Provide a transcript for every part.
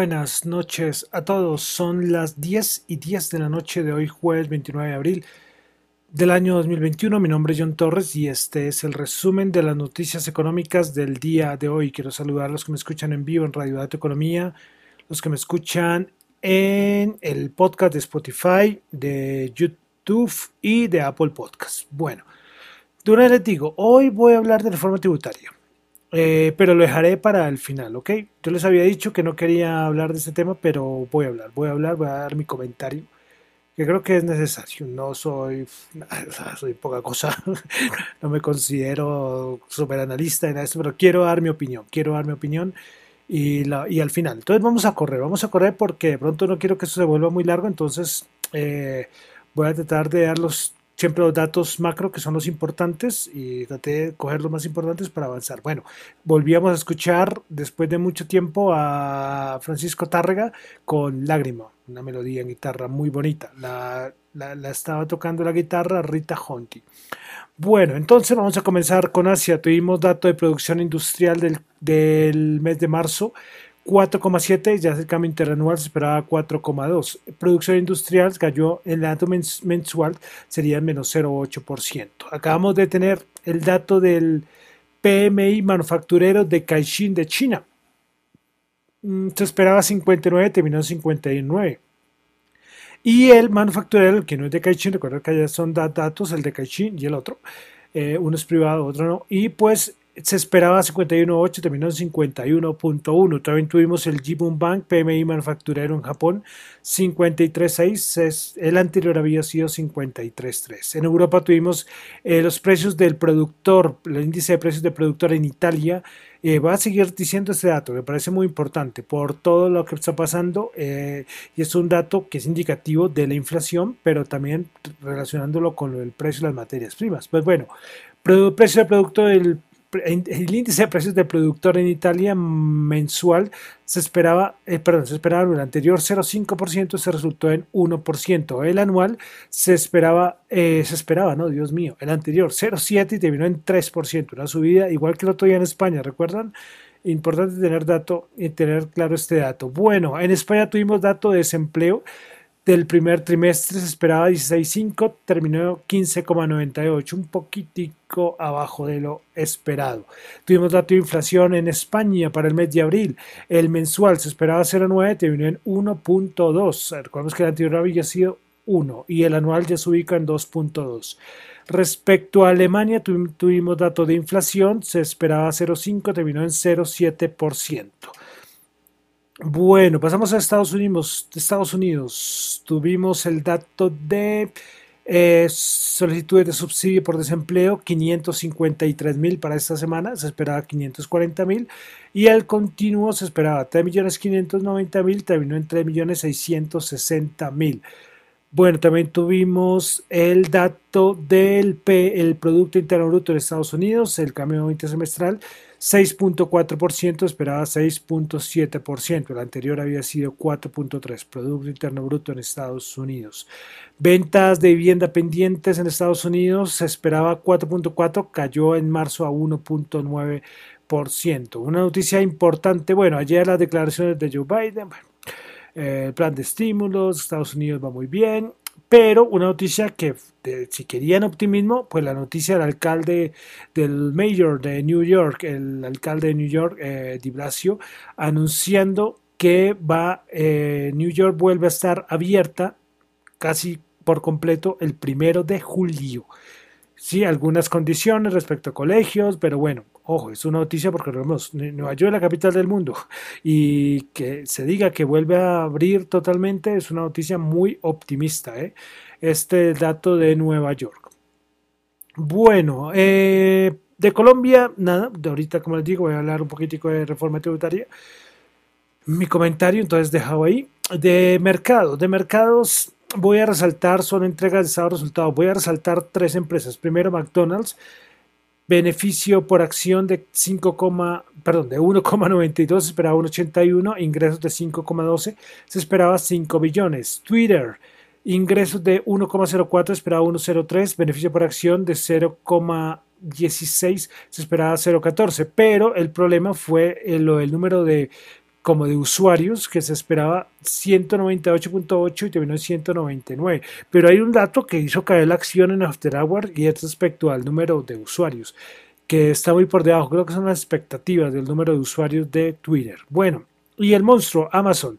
Buenas noches a todos. Son las 10 y 10 de la noche de hoy, jueves 29 de abril del año 2021. Mi nombre es John Torres y este es el resumen de las noticias económicas del día de hoy. Quiero saludar a los que me escuchan en vivo en Radio Dato Economía, los que me escuchan en el podcast de Spotify, de YouTube y de Apple Podcast. Bueno, vez les digo, hoy voy a hablar de reforma tributaria. Eh, pero lo dejaré para el final, ¿ok? Yo les había dicho que no quería hablar de este tema, pero voy a hablar, voy a hablar, voy a dar mi comentario, que creo que es necesario. No soy, soy poca cosa, no me considero super analista en esto, pero quiero dar mi opinión, quiero dar mi opinión y al final. Entonces vamos a correr, vamos a correr porque de pronto no quiero que esto se vuelva muy largo, entonces eh, voy a tratar de dar los siempre los datos macro que son los importantes y traté de coger los más importantes para avanzar. Bueno, volvíamos a escuchar después de mucho tiempo a Francisco Tárrega con Lágrima, una melodía en guitarra muy bonita. La, estaba tocando la guitarra Rita Honti. Bueno, entonces vamos a comenzar con Asia. Tuvimos dato de producción industrial del, del mes de marzo 4,7, ya el cambio interanual se esperaba 4,2. Producción industrial cayó, el dato mensual sería menos 0,8%. Acabamos de tener el dato del PMI manufacturero de Caixin de China. Mm, se esperaba 59, terminó en 59. Y el manufacturero, que no es de Caixin, recuerda que allá son datos, el de Caixin y el otro. Eh, uno es privado, otro no. Y pues se esperaba 51.8, terminó en 51.1. También tuvimos el Jibun Bank PMI manufacturero en Japón 53.6, el anterior había sido 53.3. En Europa tuvimos eh, los precios del productor, el índice de precios del productor en Italia. Eh, va a seguir diciendo este dato, me parece muy importante por todo lo que está pasando eh, y es un dato que es indicativo de la inflación, pero también relacionándolo con el precio de las materias primas. Pues bueno, precio del producto del el índice de precios del productor en Italia mensual se esperaba, eh, perdón, se esperaba el anterior 0,5%, se resultó en 1%. El anual se esperaba, eh, se esperaba, no, Dios mío, el anterior 0,7 y terminó en 3%, una subida igual que el otro día en España, ¿recuerdan? Importante tener dato y tener claro este dato. Bueno, en España tuvimos dato de desempleo del primer trimestre se esperaba 16.5, terminó 15,98, un poquitico abajo de lo esperado. Tuvimos dato de inflación en España para el mes de abril. El mensual se esperaba 0,9, terminó en 1.2. Recordemos que el anterior había sido 1 y el anual ya se ubica en 2.2. Respecto a Alemania, tuvimos dato de inflación, se esperaba 0,5, terminó en 0,7%. Bueno, pasamos a Estados Unidos. Estados Unidos tuvimos el dato de eh, solicitudes de subsidio por desempleo, 553 mil para esta semana, se esperaba 540 mil y el continuo se esperaba 3 millones 590 mil, terminó en 3 millones 660 mil. Bueno, también tuvimos el dato del P, el Producto Interno Bruto de Estados Unidos, el cambio intersemestral, 6.4%, esperaba 6.7%, el anterior había sido 4.3%, Producto Interno Bruto en Estados Unidos. Ventas de vivienda pendientes en Estados Unidos se esperaba 4.4%, cayó en marzo a 1.9%. Una noticia importante, bueno, ayer las declaraciones de Joe Biden, eh, el plan de estímulos, Estados Unidos va muy bien, pero una noticia que, si querían optimismo, pues la noticia del alcalde del mayor de New York, el alcalde de New York, eh, Di Blasio, anunciando que va, eh, New York vuelve a estar abierta casi por completo el primero de julio. Sí, algunas condiciones respecto a colegios, pero bueno, ojo, es una noticia porque vemos, Nueva York es la capital del mundo y que se diga que vuelve a abrir totalmente es una noticia muy optimista, ¿eh? este dato de Nueva York. Bueno, eh, de Colombia, nada, de ahorita como les digo voy a hablar un poquitico de reforma tributaria. Mi comentario entonces dejado ahí. De mercados, de mercados voy a resaltar, son entregas de estado resultados, voy a resaltar tres empresas. Primero McDonald's, beneficio por acción de 5, perdón, de 1,92 se esperaba 1,81, ingresos de 5,12 se esperaba 5 billones. Twitter, ingresos de 1,04 esperaba 1,03, beneficio por acción de 0,16 se esperaba 0,14, pero el problema fue el, el número de como de usuarios que se esperaba 198.8 y terminó en 199. Pero hay un dato que hizo caer la acción en After Hours y es respecto al número de usuarios, que está muy por debajo. Creo que son las expectativas del número de usuarios de Twitter. Bueno, y el monstruo Amazon.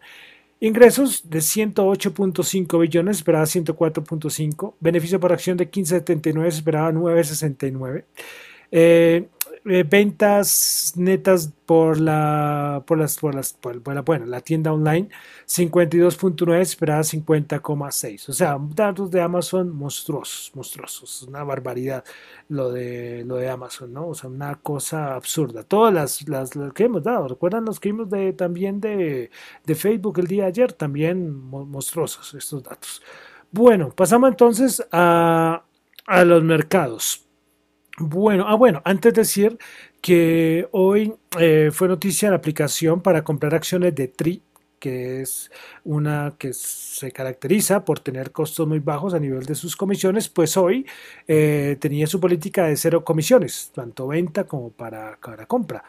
Ingresos de 108.5 billones, esperaba 104.5. Beneficio por acción de 15.79, esperaba 9.69. Eh, eh, ventas netas por la por las por las por, la, bueno la tienda online 52.9 esperaba 50.6 o sea datos de Amazon monstruosos monstruosos. Una barbaridad lo de lo de Amazon no o sea una cosa absurda. Todas las las, que hemos dado recuerdan los que vimos de también de, de Facebook el día de ayer también monstruosos estos datos. Bueno pasamos entonces a a los mercados bueno, ah, bueno, antes de decir que hoy eh, fue noticia la aplicación para comprar acciones de TRI, que es una que se caracteriza por tener costos muy bajos a nivel de sus comisiones, pues hoy eh, tenía su política de cero comisiones, tanto venta como para, para compra.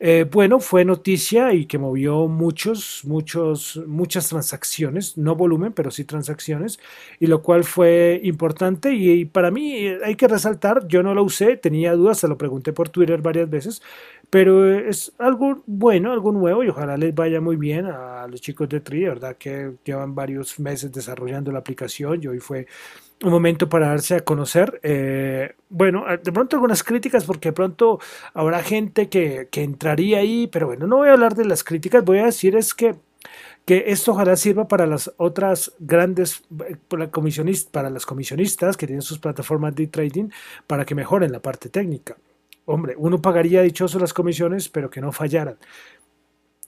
Eh, bueno, fue noticia y que movió muchos, muchos, muchas transacciones, no volumen, pero sí transacciones, y lo cual fue importante. Y, para mí eh, hay que resaltar, yo no lo usé, tenía dudas, se lo pregunté por Twitter varias veces, pero es algo bueno, algo nuevo, y ojalá les vaya muy bien a los chicos de Tri, verdad que llevan varios meses desarrollando la aplicación y hoy fue un momento para darse a conocer. Eh, bueno, de pronto algunas críticas porque de pronto habrá gente que, entraría ahí, pero bueno, no voy a hablar de las críticas, voy a decir es que que esto ojalá sirva para las otras grandes para, para las comisionistas que tienen sus plataformas de trading para que mejoren la parte técnica. Hombre, uno pagaría dichoso las comisiones, pero que no fallaran.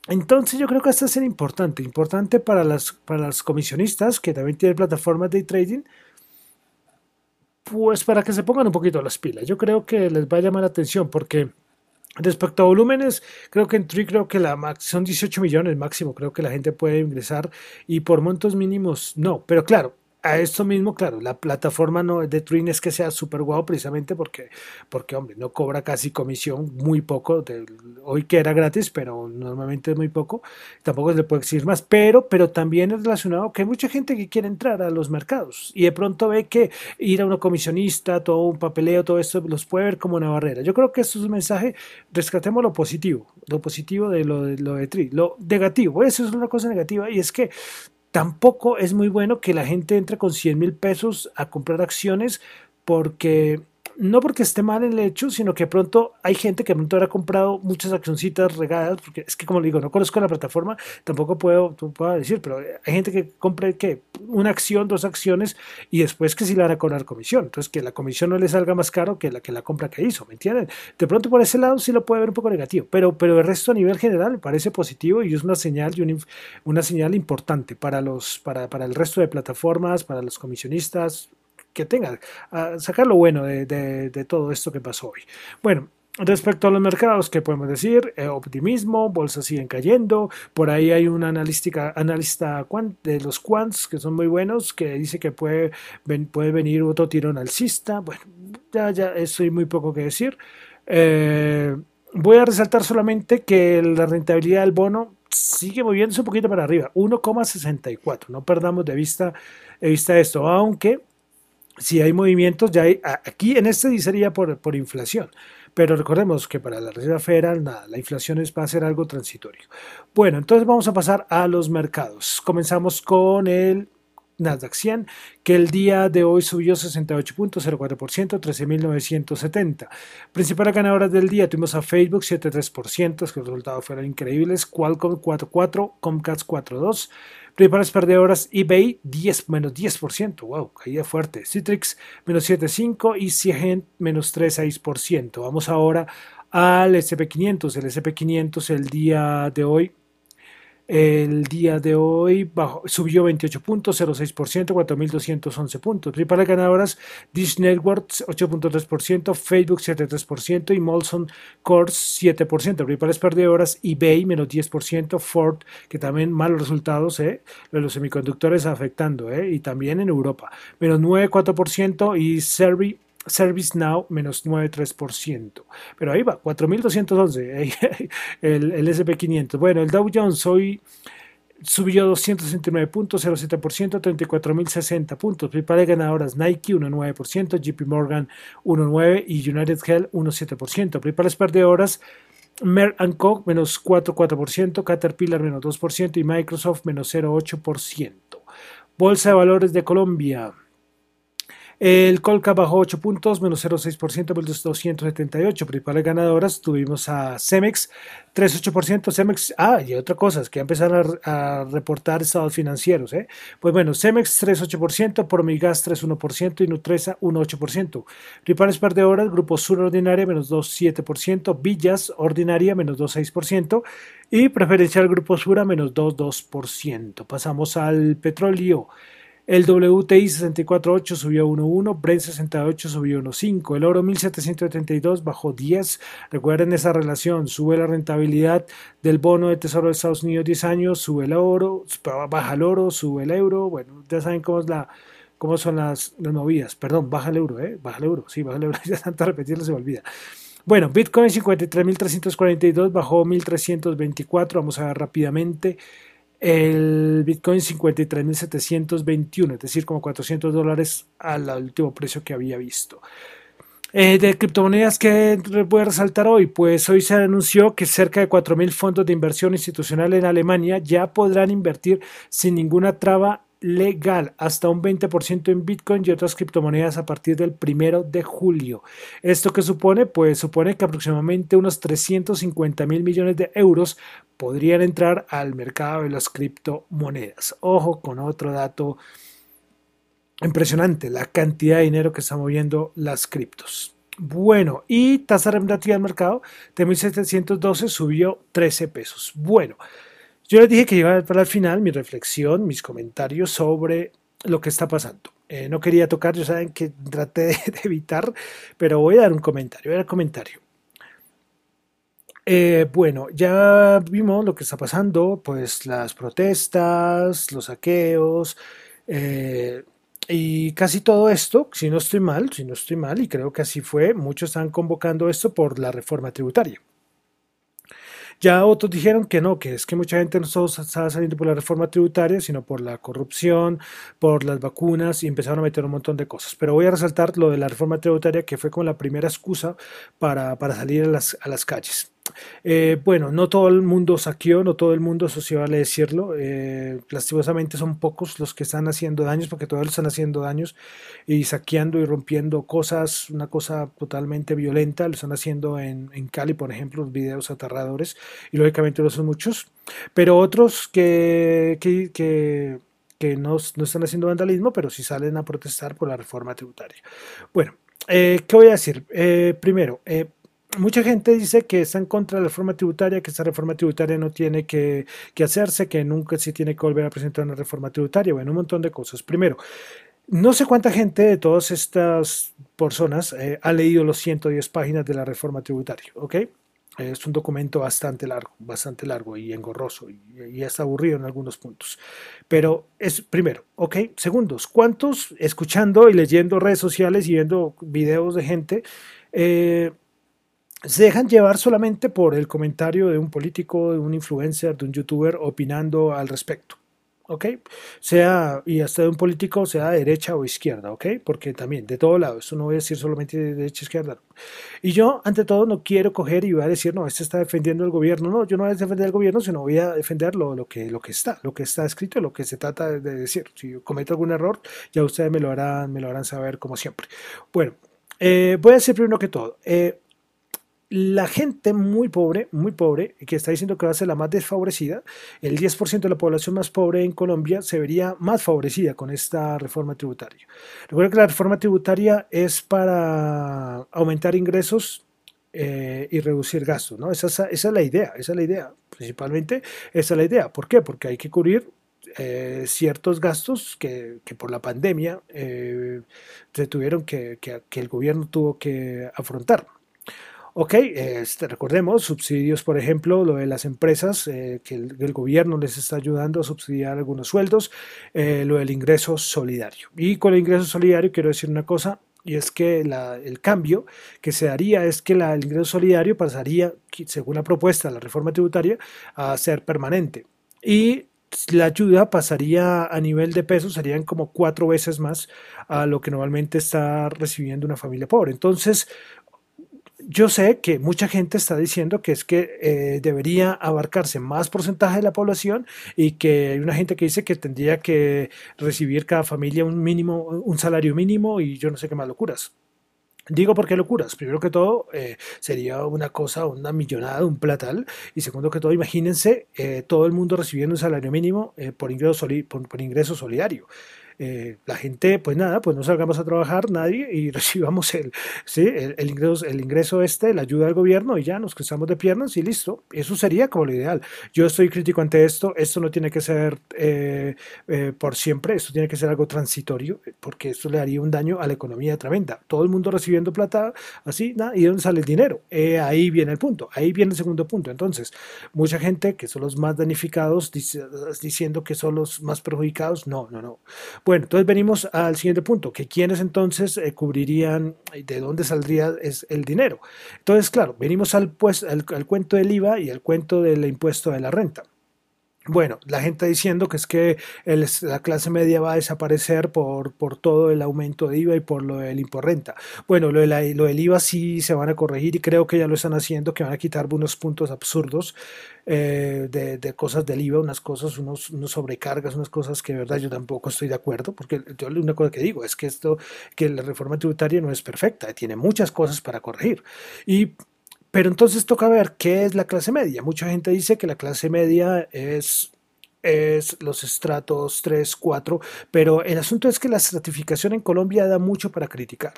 Entonces yo creo que esto es importante, importante para las, para las comisionistas que también tienen plataformas de trading, pues para que se pongan un poquito las pilas. Yo creo que les va a llamar la atención porque respecto a volúmenes, creo que en Tree creo que la son 18 millones máximo, creo que la gente puede ingresar y por montos mínimos no, pero claro, a esto mismo, claro, la plataforma no de Trin es que sea súper guau precisamente porque, porque, hombre, no cobra casi comisión, muy poco, hoy que era gratis, pero normalmente es muy poco, tampoco se le puede exigir más, pero, pero también es relacionado que hay mucha gente que quiere entrar a los mercados y de pronto ve que ir a una comisionista, todo un papeleo, todo esto los puede ver como una barrera. Yo creo que esto es un mensaje, rescatemos lo positivo, lo positivo de lo de, lo de Tri, lo negativo, eso es una cosa negativa y es que Tampoco es muy bueno que la gente entre con 100 mil pesos a comprar acciones porque no porque esté mal el hecho, sino que pronto hay gente que pronto habrá comprado muchas accioncitas regadas, porque es que como le digo, no conozco la plataforma, tampoco puedo, puedo decir, pero hay gente que compra que una acción, dos acciones y después que sí le van a cobrar comisión, entonces que la comisión no le salga más caro que la que la compra que hizo, ¿me entienden? De pronto por ese lado sí lo puede ver un poco negativo, pero, pero el resto a nivel general me parece positivo y es una señal y una, una señal importante para los para, para el resto de plataformas, para los comisionistas, que tenga, sacar lo bueno de, todo esto que pasó hoy. Bueno, Respecto a los mercados, ¿qué podemos decir? Eh, optimismo, bolsas siguen cayendo. Por ahí hay un analística, analista de los quants que son muy buenos que dice que puede, puede venir otro tirón alcista. Bueno, ya, ya, eso hay muy poco que decir. Eh, voy a resaltar solamente que la rentabilidad del bono sigue moviéndose un poquito para arriba, 1,64. No perdamos de vista, de vista esto, aunque si hay movimientos, ya hay, aquí en este sería por, por inflación, pero recordemos que para la Reserva Federal nada, la inflación es, va a ser algo transitorio. Bueno, entonces vamos a pasar a los mercados. Comenzamos con el Nasdaq 100, que el día de hoy subió 68.04%, 13.970. Principales ganadoras del día tuvimos a Facebook 7.3%, que los resultados fueron increíbles, Qualcomm 4.4, Comcast 4.2, Principales perdedoras eBay 10 menos 10%, wow, caía fuerte. Citrix menos 7.5 y Ciegen menos 3.6%. Vamos ahora al SP500. El SP500 el día de hoy el día de hoy bajo, subió 28.06%, 4.211 puntos. Principales ganadoras, Dish Networks 8.3%, Facebook 7.3% y Molson Coors 7%. Principales perdedoras, eBay menos 10%, Ford, que también malos resultados, eh, los semiconductores afectando, eh, y también en Europa, menos 9.4% y Servi ServiceNow menos 9,3%. Pero ahí va, 4.211, el, el SP500. Bueno, el Dow Jones hoy subió 269 puntos, 0,7%, 34.060 puntos. Principales ganadoras Nike 1,9%, JP Morgan 1,9% y United Health 1,7%. Principales perdedoras Merck Co. menos 4,4%, Caterpillar menos 2% y Microsoft menos 0,8%. Bolsa de Valores de Colombia. El Colca bajó 8 puntos, menos 0,6%, por 278. Principales ganadoras tuvimos a Cemex, 3,8%. Cemex, ah, y otra cosa, es que empezaron a, a, reportar estados financieros. ¿eh? Pues bueno, Cemex 3,8%, Promigas 3,1% y Nutresa 1,8%. Principales perdedoras, Grupo Sur Ordinaria menos 2,7%, Villas Ordinaria menos 2,6% y Preferencial Grupo Sura menos 2,2%. Pasamos al petróleo. El WTI 64.8 subió 1.1, Brent 68 subió 1.5, el oro 1772 bajó 10. Recuerden esa relación, sube la rentabilidad del bono de Tesoro de Estados Unidos 10 años, sube el oro, baja el oro, sube el euro. Bueno, ya saben cómo es la cómo son las, las movidas. Perdón, baja el euro, ¿eh? Baja el euro, sí, baja el euro. Ya tanto repetirlo se me olvida. Bueno, Bitcoin 53.342 bajó 1.324. Vamos a ver rápidamente el Bitcoin 53.721, es decir, como 400 dólares al último precio que había visto. Eh, de criptomonedas que voy a resaltar hoy, pues hoy se anunció que cerca de 4.000 fondos de inversión institucional en Alemania ya podrán invertir sin ninguna traba legal hasta un 20% en Bitcoin y otras criptomonedas a partir del primero de julio. ¿Esto qué supone? Pues supone que aproximadamente unos 350 mil millones de euros podrían entrar al mercado de las criptomonedas. Ojo con otro dato impresionante, la cantidad de dinero que están moviendo las criptos. Bueno, y tasa remunerativa del mercado de 1712 subió 13 pesos. Bueno, yo les dije que iba a para el final mi reflexión, mis comentarios sobre lo que está pasando. Eh, no quería tocar, ya saben que traté de, evitar, pero voy a dar un comentario. Voy a dar un comentario. Eh, bueno, ya vimos lo que está pasando, pues las protestas, los saqueos eh, y casi todo esto, si no estoy mal, si no estoy mal, y creo que así fue, muchos están convocando esto por la reforma tributaria. Ya otros dijeron que no, que es que mucha gente no estaba saliendo por la reforma tributaria, sino por la corrupción, por las vacunas y empezaron a meter un montón de cosas. Pero voy a resaltar lo de la reforma tributaria, que fue como la primera excusa para, para salir a las, a las calles. Eh, bueno, no todo el mundo saqueó, no todo el mundo, sí vale decirlo. Eh, lastimosamente son pocos los que están haciendo daños, porque todos están haciendo daños y saqueando y rompiendo cosas, una cosa totalmente violenta. Lo están haciendo en, Cali, por ejemplo, los videos aterradores, y lógicamente no son muchos. Pero otros que, que, que que no, no, están haciendo vandalismo, pero sí salen a protestar por la reforma tributaria. Bueno, eh, ¿qué voy a decir? Eh, primero, eh, mucha gente dice que está en contra de la reforma tributaria, que esta reforma tributaria no tiene que, hacerse, que nunca se tiene que volver a presentar una reforma tributaria, bueno, un montón de cosas. Primero, no sé cuánta gente de todas estas personas eh, ha leído los 110 páginas de la reforma tributaria, ¿ok? Es un documento bastante largo, bastante largo y engorroso y, y aburrido en algunos puntos. Pero es primero, ¿ok? Segundos, ¿cuántos escuchando y leyendo redes sociales y viendo videos de gente eh, se dejan llevar solamente por el comentario de un político, de un influencer, de un youtuber opinando al respecto. ¿Ok? Sea, y hasta de un político, sea derecha o izquierda, ¿ok? Porque también, de todo lado, esto no voy a decir solamente de derecha o izquierda. Y yo, ante todo, no quiero coger y voy a decir, no, este está defendiendo el gobierno. No, yo no voy a defender el gobierno, sino voy a defender lo, lo, que, lo que está, lo que está escrito, lo que se trata de decir. Si cometo algún error, ya ustedes me lo harán, me lo harán saber como siempre. Bueno, eh, voy a decir primero que todo. Eh, la gente muy pobre, muy pobre, que está diciendo que va a ser la más desfavorecida, el 10% de la población más pobre en Colombia se vería más favorecida con esta reforma tributaria. Recuerda que la reforma tributaria es para aumentar ingresos eh, y reducir gastos, ¿no? Esa, es la idea, esa es la idea, principalmente esa es la idea. ¿Por qué? Porque hay que cubrir eh, ciertos gastos que, por la pandemia eh, se tuvieron que, que el gobierno tuvo que afrontar. Ok, este, recordemos, subsidios, por ejemplo, lo de las empresas, eh, que el, gobierno les está ayudando a subsidiar algunos sueldos, eh, lo del ingreso solidario. Y con el ingreso solidario quiero decir una cosa, y es que el cambio que se daría es que el ingreso solidario pasaría, según la propuesta de la reforma tributaria, a ser permanente. Y la ayuda pasaría a nivel de pesos, serían como cuatro veces más a lo que normalmente está recibiendo una familia pobre. Entonces, yo sé que mucha gente está diciendo que es que eh, debería abarcarse más porcentaje de la población y que hay una gente que dice que tendría que recibir cada familia un mínimo, un salario mínimo y yo no sé qué más locuras. Digo por qué locuras. Primero que todo, eh, sería una cosa, una millonada, un platal. Y segundo que todo, imagínense eh, todo el mundo recibiendo un salario mínimo por, ingreso por ingreso solidario. Eh, la gente, pues nada, pues no salgamos a trabajar nadie y recibamos el, ¿sí? el, ingreso, el ingreso este, la ayuda del gobierno y ya nos cruzamos de piernas y listo. Eso sería como lo ideal. Yo estoy crítico ante esto. Esto no tiene que ser eh, eh, por siempre, esto tiene que ser algo transitorio porque esto le haría un daño a la economía tremenda. Todo el mundo recibiendo plata, así, nada, ¿y dónde sale el dinero? ahí viene el punto, ahí viene el segundo punto. Entonces, mucha gente que son los más danificados diciendo que son los más perjudicados, no, no, no. Bueno, entonces venimos al siguiente punto, que quiénes entonces eh, cubrirían, de dónde saldría es el dinero. Entonces, claro, venimos al, pues, al cuento del IVA y al cuento del impuesto de la renta. Bueno, la gente diciendo que es que la clase media va a desaparecer por, por, todo el aumento de IVA y por lo del imporrenta. Bueno, lo, de lo, del IVA sí se van a corregir y creo que ya lo están haciendo, que van a quitar unos puntos absurdos eh, de, cosas del IVA, unas cosas, unos, unos, sobrecargas, unas cosas que de verdad yo tampoco estoy de acuerdo, porque yo una cosa que digo es que esto, que la reforma tributaria no es perfecta, tiene muchas cosas para corregir. Y pero entonces toca ver qué es la clase media. Mucha gente dice que la clase media es es los estratos 3, 4, pero el asunto es que la estratificación en Colombia da mucho para criticar,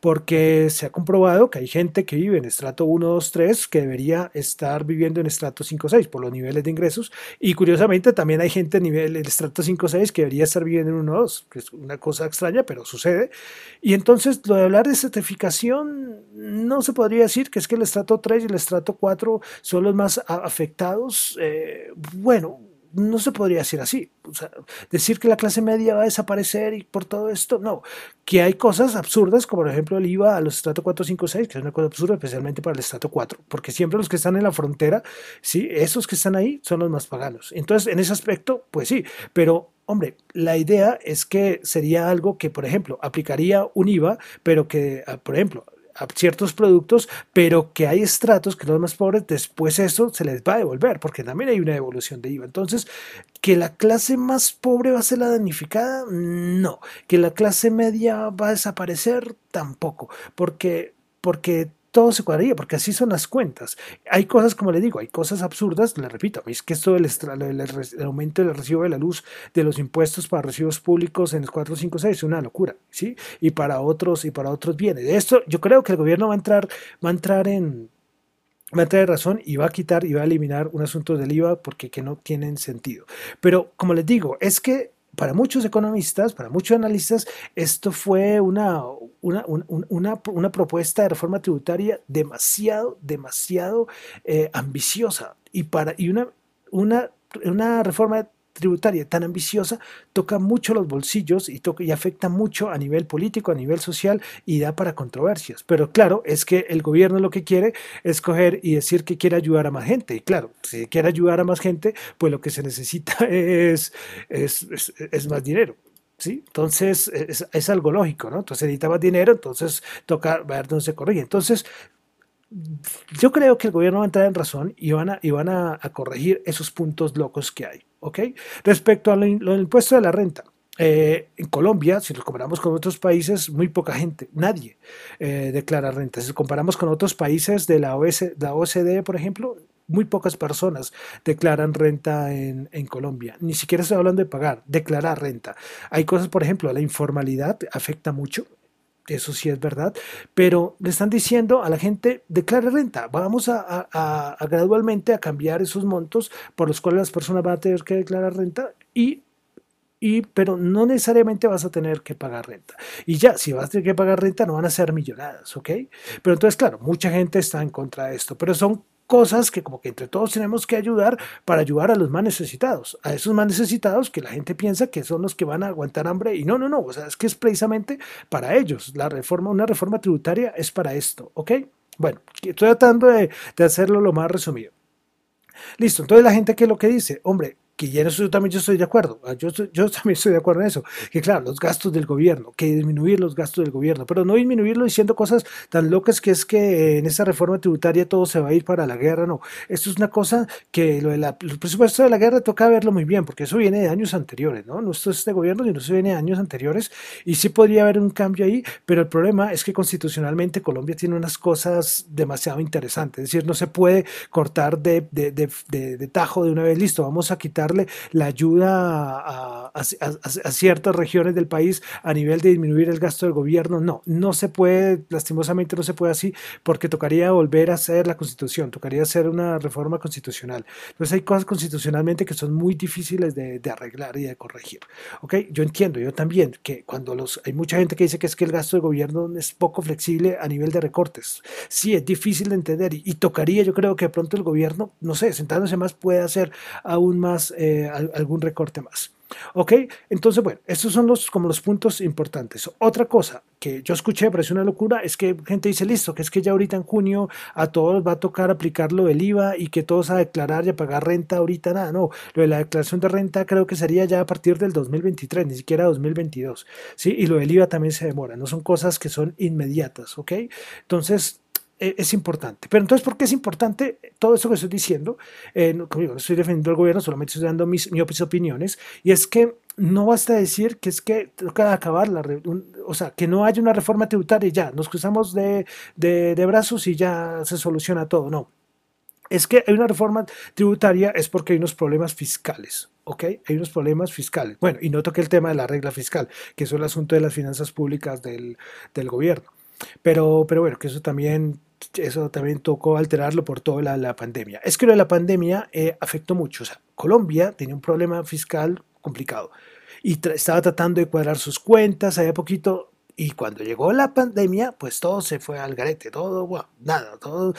porque se ha comprobado que hay gente que vive en estrato 1, 2, 3 que debería estar viviendo en estrato 5, 6 por los niveles de ingresos, y curiosamente también hay gente en nivel el estrato 5, 6 que debería estar viviendo en 1, 2, que es una cosa extraña, pero sucede. Y entonces lo de hablar de estratificación no se podría decir que es que el estrato 3 y el estrato 4 son los más afectados. Eh, bueno, no se podría decir así. decir que la clase media va a desaparecer y por todo esto, no. Que hay cosas absurdas, como por ejemplo el IVA a los estratos 4, 5, 6, que es una cosa absurda, especialmente para el estrato 4, porque siempre los que están en la frontera, sí, esos que están ahí son los más paganos. Entonces, en ese aspecto, pues sí, pero Hombre, la idea es que sería algo que, por ejemplo, aplicaría un IVA, pero que, ah, por ejemplo, a ciertos productos, pero que hay estratos que los más pobres, después eso se les va a devolver, porque también hay una devolución de IVA. Entonces, que la clase más pobre va a ser la danificada, no. Que la clase media va a desaparecer, tampoco, porque, porque todo se cuadraría, porque así son las cuentas. Hay cosas, como le digo, hay cosas absurdas, le repito, es que esto del el aumento del recibo de la luz, de los impuestos para recibos públicos en los 456 es una locura, ¿sí? Y para otros, y para otros viene. De esto, yo creo que el gobierno va a entrar, va a entrar en, va a entrar razón y va a quitar y va a eliminar un asunto del IVA porque que no tienen sentido. Pero como les digo, es que para muchos economistas, para muchos analistas, esto fue una, una, una, propuesta de reforma tributaria demasiado, demasiado eh, ambiciosa. Y, para, y una, una, una reforma tributaria tan ambiciosa toca mucho los bolsillos y, toca, y afecta mucho a nivel político, a nivel social y da para controversias. Pero claro, es que el gobierno lo que quiere es coger y decir que quiere ayudar a más gente. Y claro, si quiere ayudar a más gente, pues lo que se necesita es, es, es, más dinero. ¿Sí? Entonces es, algo lógico, ¿no? Entonces necesita más dinero, entonces toca ver dónde se corrige. Entonces, yo creo que el gobierno va a entrar en razón y van a, y van a corregir esos puntos locos que hay. ¿Ok? Respecto al impuesto de la renta, eh, en Colombia, si lo comparamos con otros países, muy poca gente, nadie eh, declara renta. Si lo comparamos con otros países de la, la OCDE, por ejemplo, muy pocas personas declaran renta en, en, Colombia. Ni siquiera estoy hablando de pagar, declarar renta. Hay cosas, por ejemplo, la informalidad afecta mucho. Eso sí es verdad, pero le están diciendo a la gente, declare renta, vamos a, a, gradualmente a cambiar esos montos por los cuales las personas van a tener que declarar renta y y, pero no necesariamente vas a tener que pagar renta. Y ya, si vas a tener que pagar renta, no van a ser millonadas, ¿ok? Pero entonces, claro, mucha gente está en contra de esto, pero son cosas que como que entre todos tenemos que ayudar para ayudar a los más necesitados, a esos más necesitados que la gente piensa que son los que van a aguantar hambre y no, no, no, o sea, es que es precisamente para ellos. La reforma, una reforma tributaria es para esto, ¿ok? Bueno, estoy tratando de, hacerlo lo más resumido. Listo, entonces la gente que lo que dice, hombre, que en eso también yo estoy de acuerdo, ah, yo, yo también estoy de acuerdo en eso, que claro, los gastos del gobierno, que disminuir los gastos del gobierno, pero no disminuirlo diciendo cosas tan locas que es que en esta reforma tributaria todo se va a ir para la guerra, no, esto es una cosa que lo de la, presupuesto de la guerra toca verlo muy bien, porque eso viene de años anteriores, ¿no? No es este gobierno, sino eso viene de años anteriores, y sí podría haber un cambio ahí, pero el problema es que constitucionalmente Colombia tiene unas cosas demasiado interesantes, es decir, no se puede cortar de, de, de, de tajo de una vez, listo, vamos a quitar la ayuda a, ciertas regiones del país a nivel de disminuir el gasto del gobierno. No, no se puede, lastimosamente no se puede así, porque tocaría volver a hacer la constitución, tocaría hacer una reforma constitucional. Entonces hay cosas constitucionalmente que son muy difíciles de, arreglar y de corregir. ¿Ok? Yo entiendo, yo también, que cuando los, hay mucha gente que dice que es que el gasto del gobierno es poco flexible a nivel de recortes. Sí, es difícil de entender y, tocaría, yo creo que de pronto el gobierno, no sé, sentándose más puede hacer aún más eh, algún recorte más. ¿Ok? Entonces, bueno, estos son los, como los puntos importantes. Otra cosa que yo escuché, es una locura, es que gente dice, listo, que es que ya ahorita en junio a todos va a tocar aplicarlo del IVA y que todos a declarar y a pagar renta ahorita, nada, no. Lo de la declaración de renta creo que sería ya a partir del 2023, ni siquiera 2022. ¿sí? Y lo del IVA también se demora, no son cosas que son inmediatas, ¿ok? Entonces, es importante. Pero entonces, ¿por qué es importante todo eso que estoy diciendo? Eh, no, estoy defendiendo al gobierno, solamente estoy dando mis, mis opiniones. Y es que no basta decir que es que toca acabar la, o sea, que no haya una reforma tributaria y ya, nos cruzamos de, de, de brazos y ya se soluciona todo. No. Es que hay una reforma tributaria es porque hay unos problemas fiscales. ¿ok? Hay unos problemas fiscales. Bueno, y no toque el tema de la regla fiscal, que es el asunto de las finanzas públicas del, del gobierno. Pero, pero bueno, que eso también eso también tocó alterarlo por toda la, pandemia. Es que lo de la pandemia eh, afectó mucho. O sea, Colombia tenía un problema fiscal complicado y estaba tratando de cuadrar sus cuentas, había poquito y cuando llegó la pandemia, pues todo se fue al garete, todo, nada, todo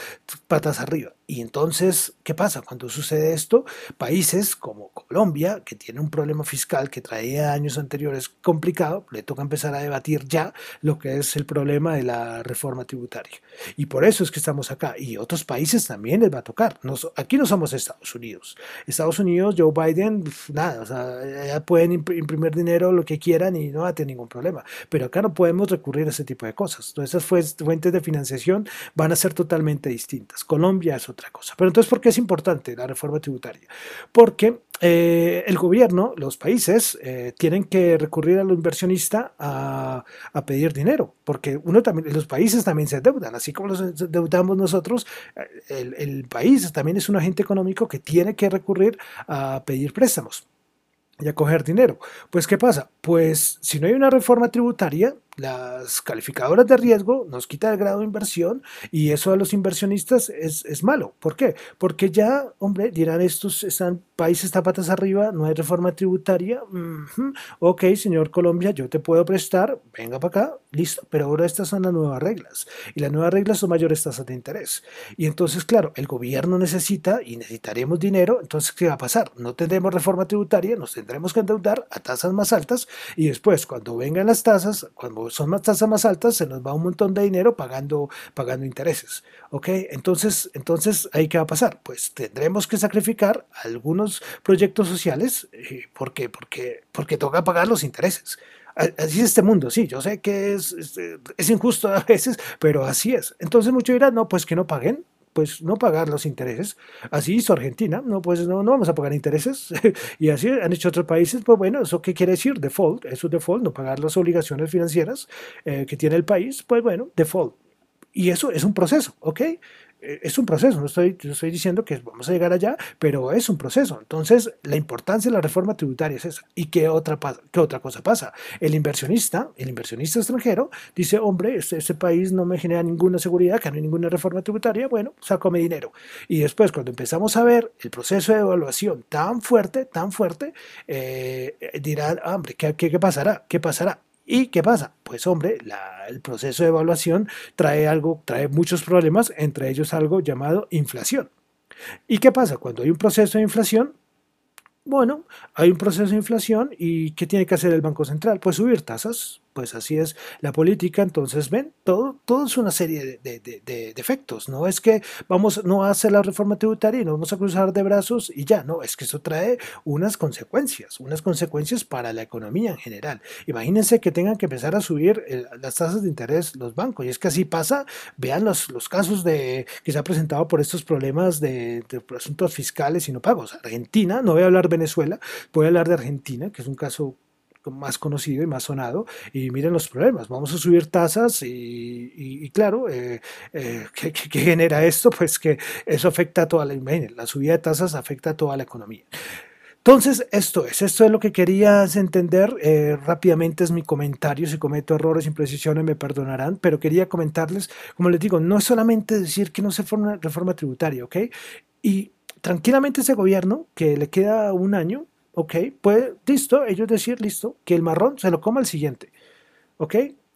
patas arriba. Y entonces, ¿qué pasa? Cuando sucede esto, países como Colombia, que tiene un problema fiscal que traía años anteriores complicado, le toca empezar a debatir ya lo que es el problema de la reforma tributaria. Y por eso es que estamos acá. Y otros países también les va a tocar. aquí no somos Estados Unidos. Estados Unidos, Joe Biden, nada, o sea, ya pueden imprimir dinero lo que quieran y no va a tener ningún problema. Pero acá no podemos recurrir a ese tipo de cosas. Entonces, esas fuentes de financiación van a ser totalmente distintas. Colombia es otra cosa. Pero entonces, ¿por qué es importante la reforma tributaria? Porque eh, el gobierno, los países, eh, tienen que recurrir a lo inversionista a, pedir dinero, porque uno también, los países también se endeudan, así como nos endeudamos nosotros, eh, el, el país también es un agente económico que tiene que recurrir a pedir préstamos y a coger dinero. Pues, ¿qué pasa? Pues, si no hay una reforma tributaria, las calificadoras de riesgo nos quita el grado de inversión y eso a los inversionistas es, es malo. ¿Por qué? Porque ya, hombre, dirán estos están países está patas arriba, no hay reforma tributaria. Ok, señor Colombia, yo te puedo prestar, venga para acá, listo, pero ahora estas son las nuevas reglas y las nuevas reglas son mayores tasas de interés. Y entonces, claro, el gobierno necesita y necesitaremos dinero, entonces, ¿qué va a pasar? No tendremos reforma tributaria, nos tendremos que endeudar a tasas más altas y después, cuando vengan las tasas, cuando son más tasas más altas, se nos va un montón de dinero pagando, pagando intereses. ¿Ok? Entonces, entonces, ¿ahí qué va a pasar? Pues tendremos que sacrificar algunos proyectos sociales. Eh, ¿Por qué? Porque, porque toca pagar los intereses. Así es este mundo, sí, yo sé que es, es, es, injusto a veces, pero así es. Entonces muchos dirán, no, pues que no paguen, pues no pagar los intereses. Así hizo Argentina, no, pues no, no vamos a pagar intereses. y así han hecho otros países, pues bueno, ¿eso qué quiere decir? Default, eso es default, no pagar las obligaciones financieras eh, que tiene el país, pues bueno, default. Y eso es un proceso, ¿ok? Eh, es un proceso, no estoy, estoy diciendo que vamos a llegar allá, pero es un proceso. Entonces, la importancia de la reforma tributaria es esa. ¿Y qué otra, qué otra cosa pasa? El inversionista, el inversionista extranjero, dice, hombre, este, este, país no me genera ninguna seguridad, que no hay ninguna reforma tributaria, bueno, saco mi dinero. Y después, cuando empezamos a ver el proceso de evaluación tan fuerte, tan fuerte, eh, dirán, hombre, ¿qué, qué pasará? ¿Qué pasará? ¿Y qué pasa? Pues hombre, el proceso de evaluación trae algo, trae muchos problemas, entre ellos algo llamado inflación. ¿Y qué pasa? Cuando hay un proceso de inflación, bueno, hay un proceso de inflación y ¿qué tiene que hacer el Banco Central? Pues subir tasas, pues así es la política, entonces ven, todo, todo es una serie de, de, efectos, no es que vamos no a hacer la reforma tributaria y nos vamos a cruzar de brazos y ya, no, es que eso trae unas consecuencias, unas consecuencias para la economía en general. Imagínense que tengan que empezar a subir las tasas de interés los bancos, y es que así pasa, vean los, los casos de, que se ha presentado por estos problemas de, asuntos fiscales y no pagos. Argentina, no voy a hablar Venezuela, voy a hablar de Argentina, que es un caso más conocido y más sonado, y miren los problemas, vamos a subir tasas y, claro, eh, eh, ¿qué, genera esto? Pues que eso afecta a toda la, la subida de tasas afecta a toda la economía. Entonces, esto es, esto es lo que querías entender. Eh, rápidamente es mi comentario. Si cometo errores, imprecisiones, me perdonarán, pero quería comentarles, como les digo, no es solamente decir que no se forma reforma tributaria, ¿ok? Y tranquilamente ese gobierno, que le queda un año, ¿ok? Pues listo, ellos decir, listo, que el marrón se lo coma el siguiente, ¿ok?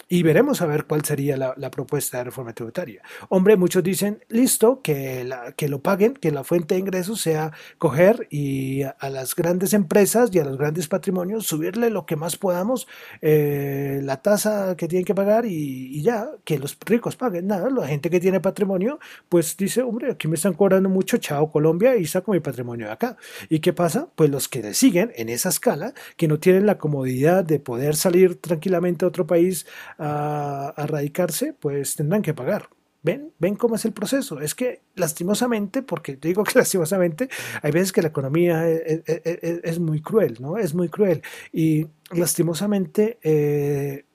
Y veremos a ver cuál sería la, propuesta de reforma tributaria. Hombre, muchos dicen, listo, que, la, que lo paguen, que la fuente de ingresos sea coger y a, las grandes empresas y a los grandes patrimonios subirle lo que más podamos, eh, la tasa que tienen que pagar y, ya, que los ricos paguen nada. La gente que tiene patrimonio, pues dice, hombre, aquí me están cobrando mucho, chao Colombia y saco mi patrimonio de acá. ¿Y qué pasa? Pues los que le siguen en esa escala, que no tienen la comodidad de poder salir tranquilamente a otro país a, radicarse, pues tendrán que pagar. ¿Ven? ¿Ven cómo es el proceso? Es que lastimosamente, porque digo que lastimosamente, hay veces que la economía e, e, e, es, muy cruel, ¿no? Es muy cruel. Y lastimosamente eh,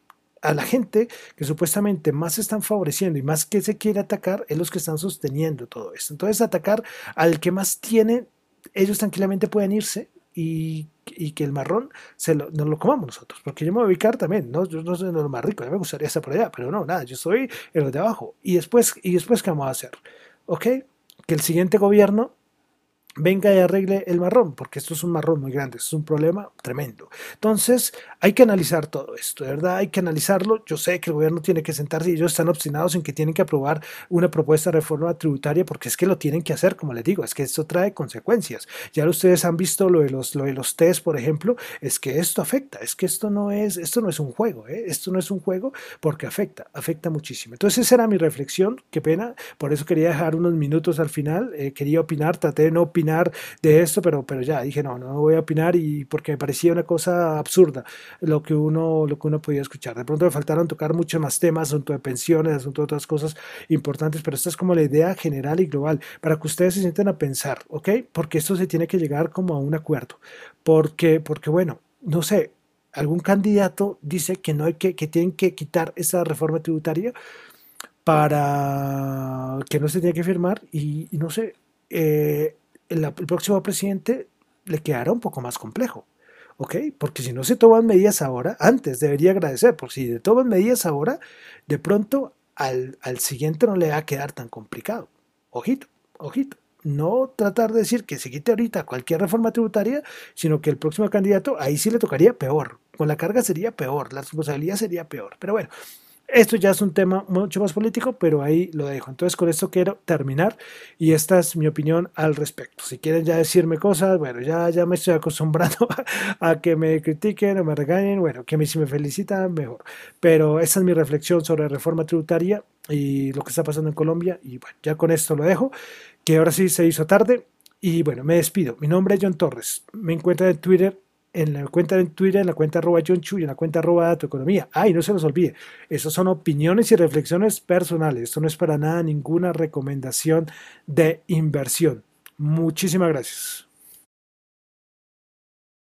a la gente que supuestamente más están favoreciendo y más que se quiere atacar es los que están sosteniendo todo esto. Entonces atacar al que más tiene, ellos tranquilamente pueden irse y, que el marrón nos lo comamos nosotros, porque yo me voy a ubicar también, ¿no? yo no soy lo más rico, me gustaría estar por allá, pero no, nada, yo soy el de abajo. Y después, y después ¿qué vamos a hacer? ¿Ok? Que el siguiente gobierno venga y arregle el marrón, porque esto es un marrón muy grande, es un problema tremendo. Entonces, hay que analizar todo esto, ¿verdad? Hay que analizarlo. Yo sé que el gobierno tiene que sentarse y ellos están obstinados en que tienen que aprobar una propuesta de reforma tributaria porque es que lo tienen que hacer, como les digo, es que esto trae consecuencias. Ya ustedes han visto lo de los, lo de los test, por ejemplo, es que esto afecta, es que esto no es, esto no es un juego, ¿eh? esto no es un juego porque afecta, afecta muchísimo. Entonces, esa era mi reflexión, qué pena, por eso quería dejar unos minutos al final, eh, quería opinar, traté de no opinar de esto, pero, pero ya dije, no, no voy a opinar y porque me parecía una cosa absurda lo que uno, lo que uno podía escuchar. De pronto me faltaron tocar muchos más temas, asunto de pensiones, asunto de otras cosas importantes, pero esta es como la idea general y global, para que ustedes se sienten a pensar, ¿ok? Porque esto se tiene que llegar como a un acuerdo, porque, porque bueno, no sé, algún candidato dice que no hay que, que tienen que quitar esa reforma tributaria para que no se tenga que firmar y, no sé, eh, el, próximo presidente le quedará un poco más complejo. ¿ok? Porque si no se toman medidas ahora, antes debería agradecer, porque si se toman medidas ahora, de pronto al, al, siguiente no le va a quedar tan complicado. Ojito, ojito. No tratar de decir que se quite ahorita cualquier reforma tributaria, sino que el próximo candidato ahí sí le tocaría peor. Con la carga sería peor, la responsabilidad sería peor. Pero bueno, esto ya es un tema mucho más político, pero ahí lo dejo. Entonces con esto quiero terminar y esta es mi opinión al respecto. Si quieren ya decirme cosas, bueno, ya, ya me estoy acostumbrando a, que me critiquen o me regañen, bueno, que si me felicitan, mejor. Pero esta es mi reflexión sobre reforma tributaria y lo que está pasando en Colombia. Y bueno, ya con esto lo dejo, que ahora sí se hizo tarde. Y bueno, me despido. Mi nombre es John Torres. Me encuentran en Twitter en la cuenta en Twitter, en la cuenta arroba John Chu y en la cuenta arroba tu economía. Ay, no se nos olvide, esas son opiniones y reflexiones personales. Esto no es para nada ninguna recomendación de inversión. Muchísimas gracias.